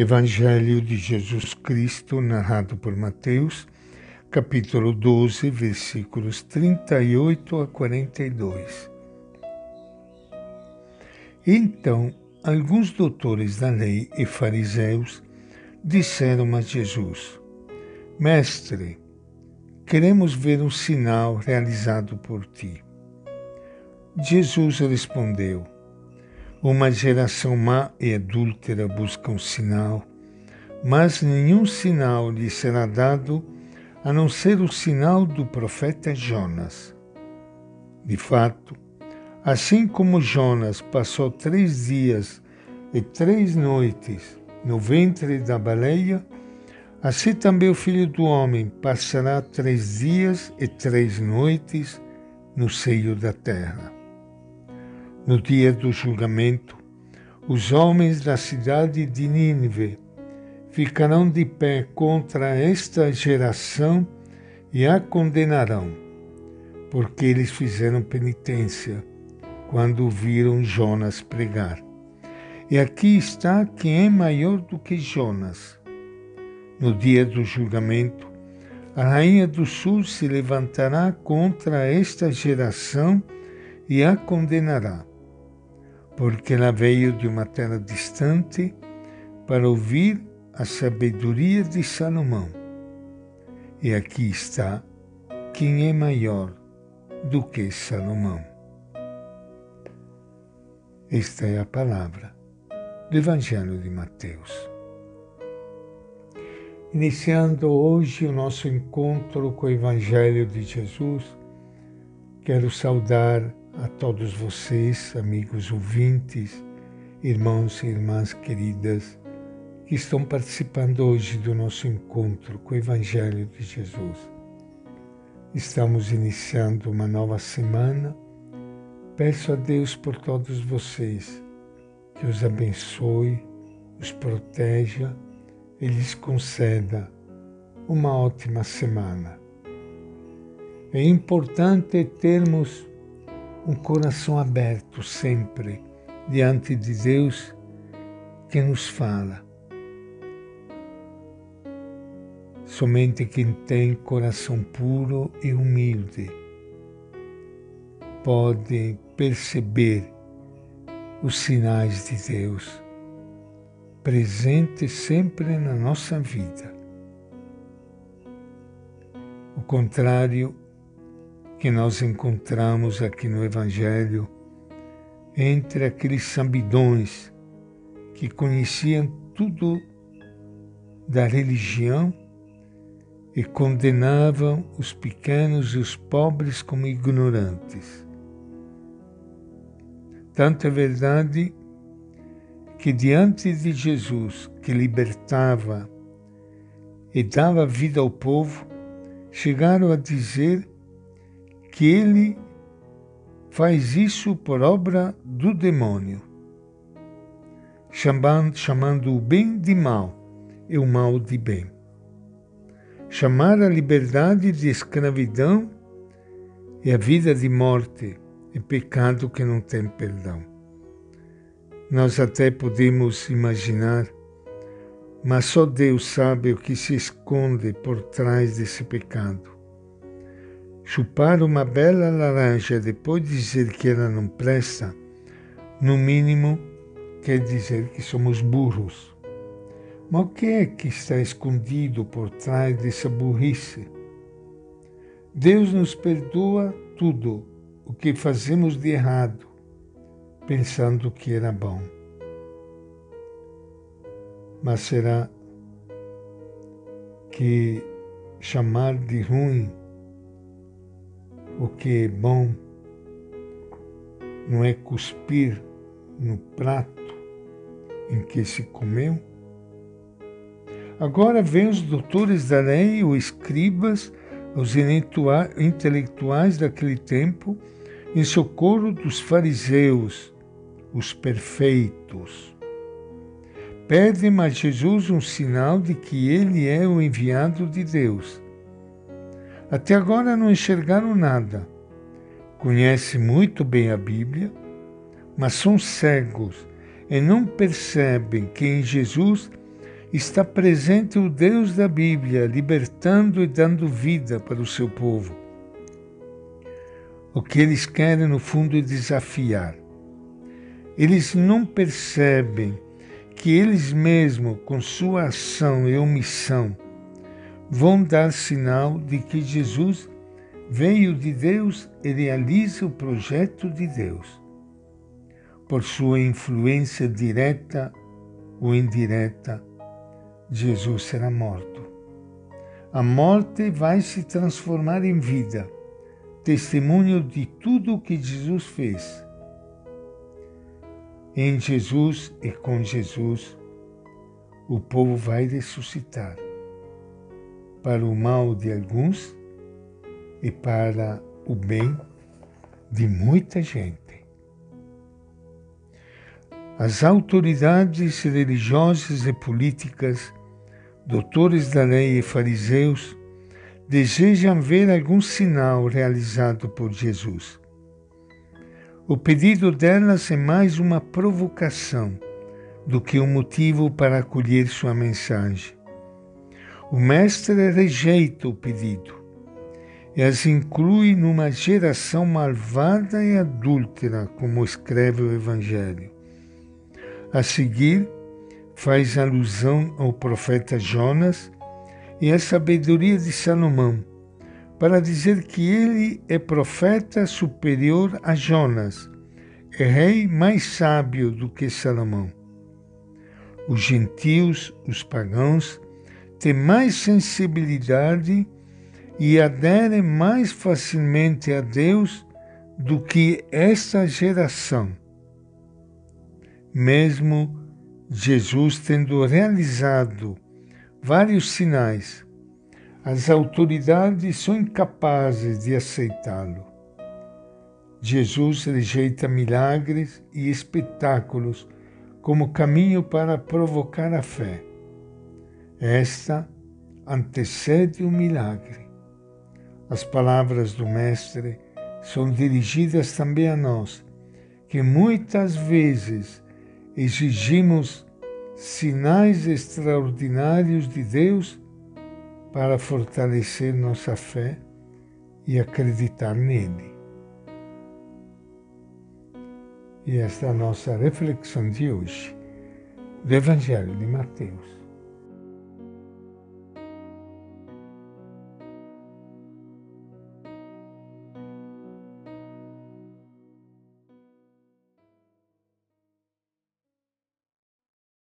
Evangelho de Jesus Cristo, narrado por Mateus, capítulo 12, versículos 38 a 42. Então, alguns doutores da lei e fariseus disseram a Jesus: Mestre, queremos ver um sinal realizado por ti. Jesus respondeu: uma geração má e adúltera busca um sinal, mas nenhum sinal lhe será dado a não ser o sinal do profeta Jonas. De fato, assim como Jonas passou três dias e três noites no ventre da baleia, assim também o Filho do Homem passará três dias e três noites no seio da terra. No dia do julgamento, os homens da cidade de Nínive ficarão de pé contra esta geração e a condenarão, porque eles fizeram penitência quando viram Jonas pregar. E aqui está quem é maior do que Jonas. No dia do julgamento, a rainha do sul se levantará contra esta geração e a condenará porque ela veio de uma terra distante para ouvir a sabedoria de Salomão. E aqui está quem é maior do que Salomão. Esta é a palavra do Evangelho de Mateus. Iniciando hoje o nosso encontro com o Evangelho de Jesus, quero saudar a todos vocês, amigos ouvintes, irmãos e irmãs queridas, que estão participando hoje do nosso encontro com o Evangelho de Jesus. Estamos iniciando uma nova semana. Peço a Deus por todos vocês que os abençoe, os proteja e lhes conceda uma ótima semana. É importante termos um coração aberto sempre diante de Deus que nos fala. Somente quem tem coração puro e humilde pode perceber os sinais de Deus presentes sempre na nossa vida. O contrário que nós encontramos aqui no Evangelho entre aqueles sambidões que conheciam tudo da religião e condenavam os pequenos e os pobres como ignorantes. Tanto é verdade que diante de Jesus, que libertava e dava vida ao povo, chegaram a dizer que ele faz isso por obra do demônio, chamando, chamando o bem de mal e o mal de bem. Chamar a liberdade de escravidão e a vida de morte e pecado que não tem perdão. Nós até podemos imaginar, mas só Deus sabe o que se esconde por trás desse pecado. Chupar uma bela laranja depois de dizer que ela não presta, no mínimo, quer dizer que somos burros. Mas o que é que está escondido por trás dessa burrice? Deus nos perdoa tudo o que fazemos de errado, pensando que era bom. Mas será que chamar de ruim o que é bom não é cuspir no prato em que se comeu? Agora vêm os doutores da lei, os escribas, os intelectuais daquele tempo, em socorro dos fariseus, os perfeitos. Pedem a Jesus um sinal de que ele é o enviado de Deus. Até agora não enxergaram nada. Conhecem muito bem a Bíblia, mas são cegos e não percebem que em Jesus está presente o Deus da Bíblia, libertando e dando vida para o seu povo. O que eles querem, no fundo, é desafiar. Eles não percebem que eles mesmos, com sua ação e omissão, vão dar sinal de que Jesus veio de Deus e realiza o projeto de Deus. Por sua influência direta ou indireta, Jesus será morto. A morte vai se transformar em vida, testemunho de tudo o que Jesus fez. Em Jesus e com Jesus, o povo vai ressuscitar para o mal de alguns e para o bem de muita gente. As autoridades religiosas e políticas, doutores da lei e fariseus, desejam ver algum sinal realizado por Jesus. O pedido delas é mais uma provocação do que um motivo para acolher sua mensagem. O Mestre rejeita o pedido e as inclui numa geração malvada e adúltera, como escreve o Evangelho. A seguir, faz alusão ao profeta Jonas e à sabedoria de Salomão, para dizer que ele é profeta superior a Jonas, é rei mais sábio do que Salomão. Os gentios, os pagãos, têm mais sensibilidade e aderem mais facilmente a Deus do que esta geração. Mesmo Jesus tendo realizado vários sinais, as autoridades são incapazes de aceitá-lo. Jesus rejeita milagres e espetáculos como caminho para provocar a fé. Esta antecede o milagre. As palavras do Mestre são dirigidas também a nós, que muitas vezes exigimos sinais extraordinários de Deus para fortalecer nossa fé e acreditar nele. E esta é a nossa reflexão de hoje do Evangelho de Mateus.